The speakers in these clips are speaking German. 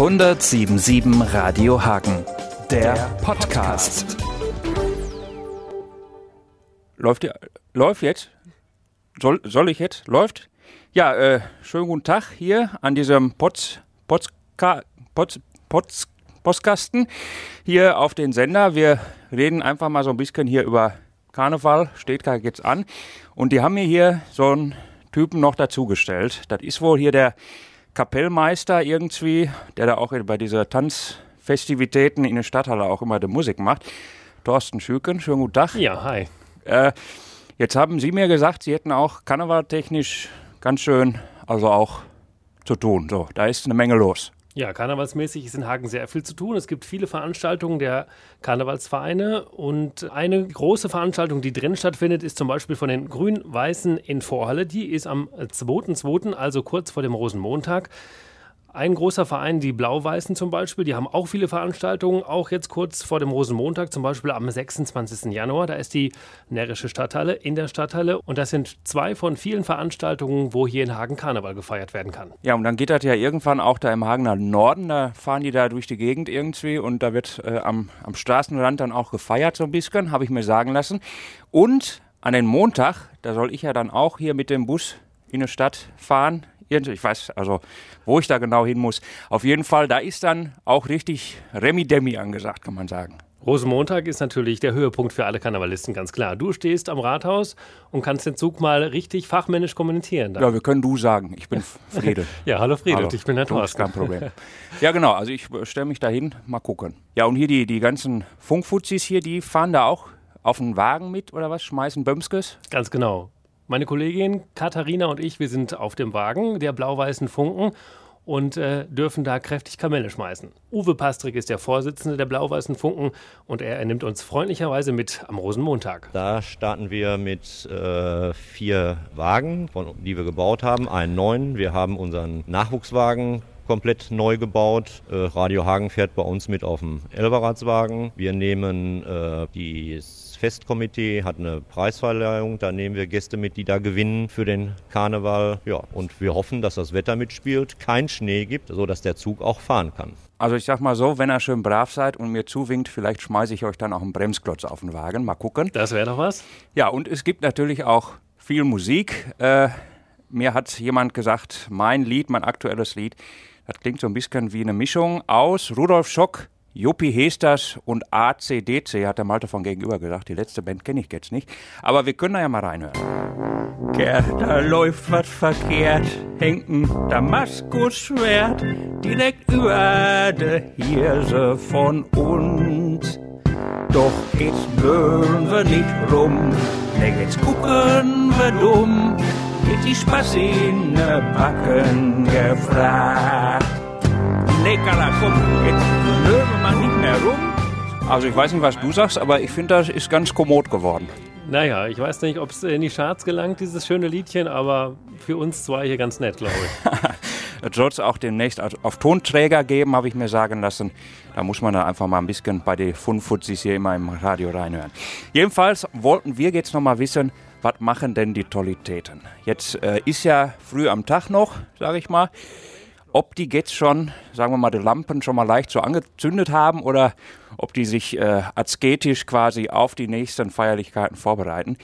1077 Radio Hagen, der, Podcast. Läuft, läuft jetzt? Soll, soll ich jetzt? Läuft? Ja, äh, schönen guten Tag hier an diesem Pots, Potska, Pots, Pots, Postkasten hier auf den Sender. Wir reden einfach mal so ein bisschen hier über Karneval, steht gerade jetzt an. Und die haben mir hier so einen Typen noch dazugestellt. Das ist wohl hier der Kapellmeister irgendwie, der da auch bei dieser Tanzfestivitäten in der Stadthalle auch immer die Musik macht. Thorsten Schüken, schönen guten Tag. Ja, hi. Äh, jetzt haben Sie mir gesagt, Sie hätten auch karnevaltechnisch ganz schön, also auch zu tun. So, da ist eine Menge los. Ja, karnevalsmäßig ist in Hagen sehr viel zu tun. Es gibt viele Veranstaltungen der Karnevalsvereine und eine große Veranstaltung, die drin stattfindet, ist zum Beispiel von den Grün-Weißen in Vorhalle. Die ist am 2.2., also kurz vor dem Rosenmontag. Ein großer Verein, die Blau-Weißen zum Beispiel, die haben auch viele Veranstaltungen, auch jetzt kurz vor dem Rosenmontag, zum Beispiel am 26. Januar. Da ist die närrische Stadthalle in der Stadthalle und das sind zwei von vielen Veranstaltungen, wo hier in Hagen Karneval gefeiert werden kann. Ja, und dann geht das ja irgendwann auch da im Hagener Norden, da fahren die da durch die Gegend irgendwie und da wird äh, am, am Straßenrand dann auch gefeiert so ein bisschen, habe ich mir sagen lassen. Und an den Montag, da soll ich ja dann auch hier mit dem Bus in die Stadt fahren. Ich weiß also, wo ich da genau hin muss. Auf jeden Fall, da ist dann auch richtig Remi-Demi angesagt, kann man sagen. Rosenmontag ist natürlich der Höhepunkt für alle Karnevalisten, ganz klar. Du stehst am Rathaus und kannst den Zug mal richtig fachmännisch kommentieren. dann. Ja, wir können du sagen. Ich bin Friede. Ja, hallo Friedel, Hallo. ich bin der Thorsten. kein Problem. Ja, genau. Also ich stelle mich dahin, mal gucken. Ja, und hier die, die ganzen Funkfuzis hier, die fahren da auch auf den Wagen mit oder was? Schmeißen Bömskes? Ganz genau. Meine Kollegin Katharina und ich, wir sind auf dem Wagen der blau-weißen Funken und äh, dürfen da kräftig Kamelle schmeißen. Uwe Pastrik ist der Vorsitzende der blau-weißen Funken und er, er nimmt uns freundlicherweise mit am Rosenmontag. Da starten wir mit äh, vier Wagen, von, die wir gebaut haben, einen neuen. Wir haben unseren Nachwuchswagen komplett neu gebaut. Äh, Radio Hagen fährt bei uns mit auf dem Elberatswagen. Wir nehmen äh, das Festkomitee, hat eine Preisverleihung. Da nehmen wir Gäste mit, die da gewinnen für den Karneval. Ja, und wir hoffen, dass das Wetter mitspielt, kein Schnee gibt, sodass der Zug auch fahren kann. Also ich sag mal so, wenn ihr schön brav seid und mir zuwinkt, vielleicht schmeiße ich euch dann auch einen Bremsklotz auf den Wagen. Mal gucken. Das wäre doch was? Ja, und es gibt natürlich auch viel Musik. Äh, mir hat jemand gesagt, mein Lied, mein aktuelles Lied, das klingt so ein bisschen wie eine Mischung aus Rudolf Schock, Juppie Hesters und ACDC, hat der Malte von gegenüber gesagt. Die letzte Band kenne ich jetzt nicht. Aber wir können da ja mal reinhören. Kerl, da läuft was verkehrt, hängt ein Damaskusschwert direkt über der Hirse von uns. Doch jetzt blören wir nicht rum, ne, jetzt gucken wir dumm. Jetzt die Spaß in ne Backen gefragt. Carla, komm, jetzt wir mal nicht mehr rum. Also ich weiß nicht, was du sagst, aber ich finde, das ist ganz kommod geworden. Naja, ich weiß nicht, ob es in die Charts gelangt, dieses schöne Liedchen, aber für uns zwei hier ganz nett, glaube ich. Es soll es auch demnächst auf Tonträger geben, habe ich mir sagen lassen. Da muss man dann einfach mal ein bisschen bei den Funfutzis hier immer im Radio reinhören. Jedenfalls wollten wir jetzt noch mal wissen, was machen denn die Tollitäten? Jetzt äh, ist ja früh am Tag noch, sage ich mal. Ob die jetzt schon, sagen wir mal, die Lampen schon mal leicht so angezündet haben oder ob die sich äh, asketisch quasi auf die nächsten Feierlichkeiten vorbereiten.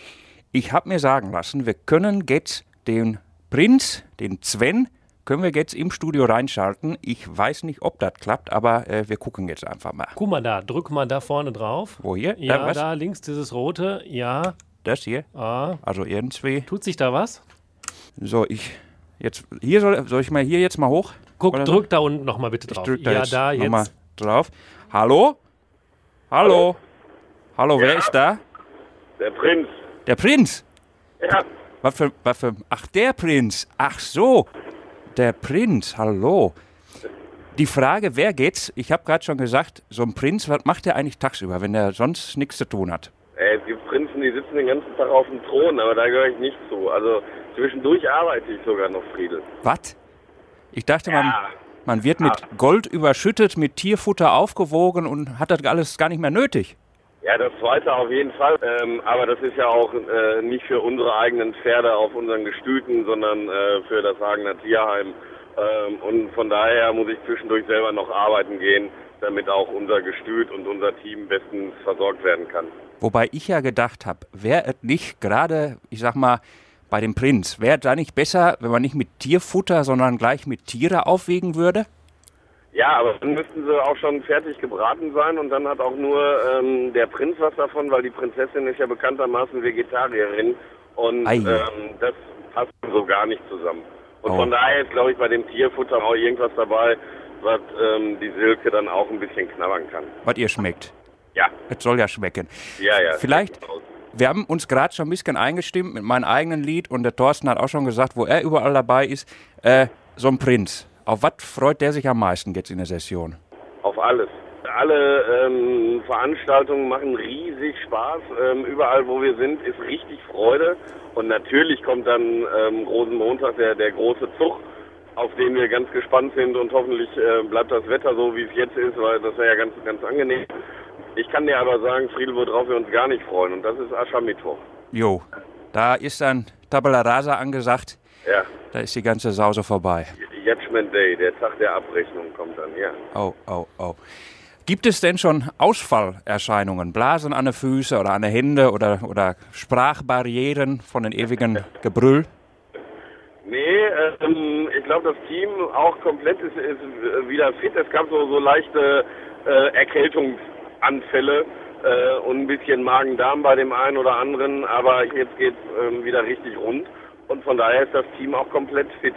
Ich habe mir sagen lassen, wir können jetzt den Prinz, den Sven, können wir jetzt im Studio reinschalten. Ich weiß nicht, ob das klappt, aber äh, wir gucken jetzt einfach mal. Guck mal da, drück mal da vorne drauf. Wo hier? Ja, was? da links dieses rote. Ja, Das hier? ah. Also irgendwie. tut sich da was? So, ich. Jetzt. Hier soll, soll ich mal hier jetzt mal hoch? Guck, Oder so? drück da unten nochmal bitte Ich drauf. drück da ja, jetzt da nochmal jetzt. drauf. Hallo? Hallo? Hallo, wer Ja? ist da? Der Prinz. Der Prinz. Ja, Was für, was für. Ach, der Prinz. Ach so. Der Prinz. Hallo. Die Frage, wer geht's? Ich habe gerade schon gesagt, so ein Prinz, was macht der eigentlich tagsüber, wenn der sonst nichts zu tun hat? Prinzen, die sitzen den ganzen Tag auf dem Thron, aber da gehöre ich nicht zu. Also zwischendurch arbeite ich sogar noch, Friedel. Was? Ich dachte, man, Ja. man wird mit Gold überschüttet, mit Tierfutter aufgewogen und hat das alles gar nicht mehr nötig. Ja, das zweite auf jeden Fall. Ähm, aber das ist ja auch äh, nicht für unsere eigenen Pferde auf unseren Gestüten, sondern äh, für das Hagener Tierheim Ähm, und von daher muss ich zwischendurch selber noch arbeiten gehen, damit auch unser Gestüt und unser Team bestens versorgt werden kann. Wobei ich ja gedacht habe, wäre es nicht gerade, ich sag mal, bei dem Prinz, wäre da nicht besser, wenn man nicht mit Tierfutter, sondern gleich mit Tiere aufwiegen würde? Ja, aber dann müssten sie auch schon fertig gebraten sein und dann hat auch nur ähm, der Prinz was davon, weil die Prinzessin ist ja bekanntermaßen Vegetarierin und ähm, das passt so gar nicht zusammen. Und Oh. von daher ist, glaube ich, bei dem Tierfutter auch irgendwas dabei, was ähm, die Silke dann auch ein bisschen knabbern kann. Was ihr schmeckt. Ja, Es soll ja schmecken. ja, ja. Vielleicht- Wir haben uns gerade schon ein bisschen eingestimmt mit meinem eigenen Lied und der Thorsten hat auch schon gesagt, wo er überall dabei ist, äh, so ein Prinz. Auf was freut der sich am meisten jetzt in der Session? Auf alles. Alle ähm, Veranstaltungen machen riesig Spaß. Ähm, überall, wo wir sind, ist richtig Freude. Und natürlich kommt dann ähm, Rosenmontag der, der große Zug, auf den wir ganz gespannt sind. Und hoffentlich äh, bleibt das Wetter so, wie es jetzt ist, weil das wäre ja ganz, ganz angenehm. Ich kann dir aber sagen, Friedel, worauf wir uns gar nicht freuen. Und das ist Aschermittwoch. Jo, da ist dann Tabula Rasa angesagt, Ja, da ist die ganze Sause vorbei. Judgment Day, der Tag der Abrechnung kommt dann, ja. Oh, oh, oh. Gibt es denn schon Ausfallerscheinungen? Blasen an den Füßen oder an den Händen oder, oder Sprachbarrieren von den ewigen Gebrüll? Nee, ähm, ich glaube, das Team auch komplett ist, ist wieder fit. Es gab so, so leichte äh, Erkältungsanfälle äh, und ein bisschen Magen-Darm bei dem einen oder anderen, aber jetzt geht's ähm, wieder richtig rund und von daher ist das Team auch komplett fit.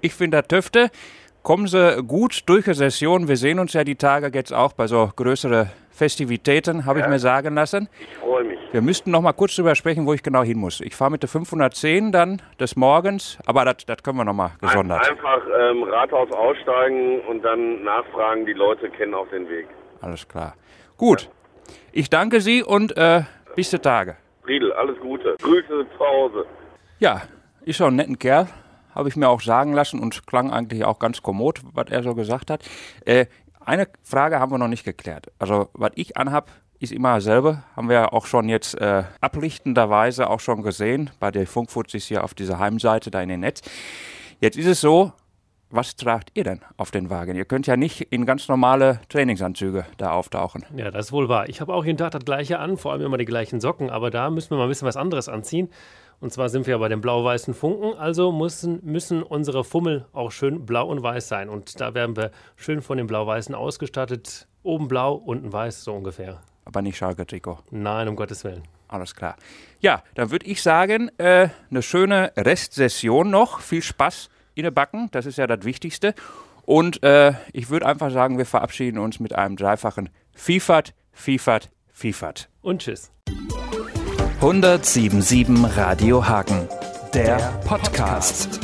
Ich finde, Töfte, kommen Sie gut durch die Session. Wir sehen uns ja die Tage jetzt auch bei so größeren Festivitäten, habe ich mir sagen lassen. Ich freue mich. Wir müssten noch mal kurz drüber sprechen, wo ich genau hin muss. Ich fahre mit der 510 dann des Morgens, aber das können wir noch mal gesondert. Einfach ähm, Rathaus aussteigen und dann nachfragen. Die Leute kennen auch den Weg. Alles klar. Gut. Ich danke Sie und äh, bis die Tage. Friedel, alles Gute. Grüße zu Hause. Ja, ist schon ein netter Kerl, habe ich mir auch sagen lassen und klang eigentlich auch ganz kommod, was er so gesagt hat. Äh, eine Frage haben wir noch nicht geklärt. Also, was ich anhab, ist immer dasselbe. Haben wir auch schon jetzt äh, ablichtenderweise auch schon gesehen bei der Funkfuzis hier auf dieser Heimseite da in den Netz. Jetzt ist es so, was tragt ihr denn auf den Wagen? Ihr könnt ja nicht in ganz normale Trainingsanzüge da auftauchen. Ja, das ist wohl wahr. Ich habe auch jeden Tag das gleiche an, vor allem immer die gleichen Socken, aber da müssen wir mal ein bisschen was anderes anziehen. Und zwar sind wir ja bei den blau-weißen Funken, also müssen, müssen unsere Fummel auch schön blau und weiß sein. Und da werden wir schön von den blau-weißen ausgestattet. Oben blau, unten weiß, so ungefähr. Aber nicht Schalke-Trikot. Nein, um Gottes Willen. Alles klar. Ja, dann würde ich sagen, äh, eine schöne Restsession noch. Viel Spaß in den Backen, das ist ja das Wichtigste. Und äh, ich würde einfach sagen, wir verabschieden uns mit einem dreifachen Fiefert, Fiefert, Fiefert. Und tschüss. 1077 Radio Hagen, der Podcast.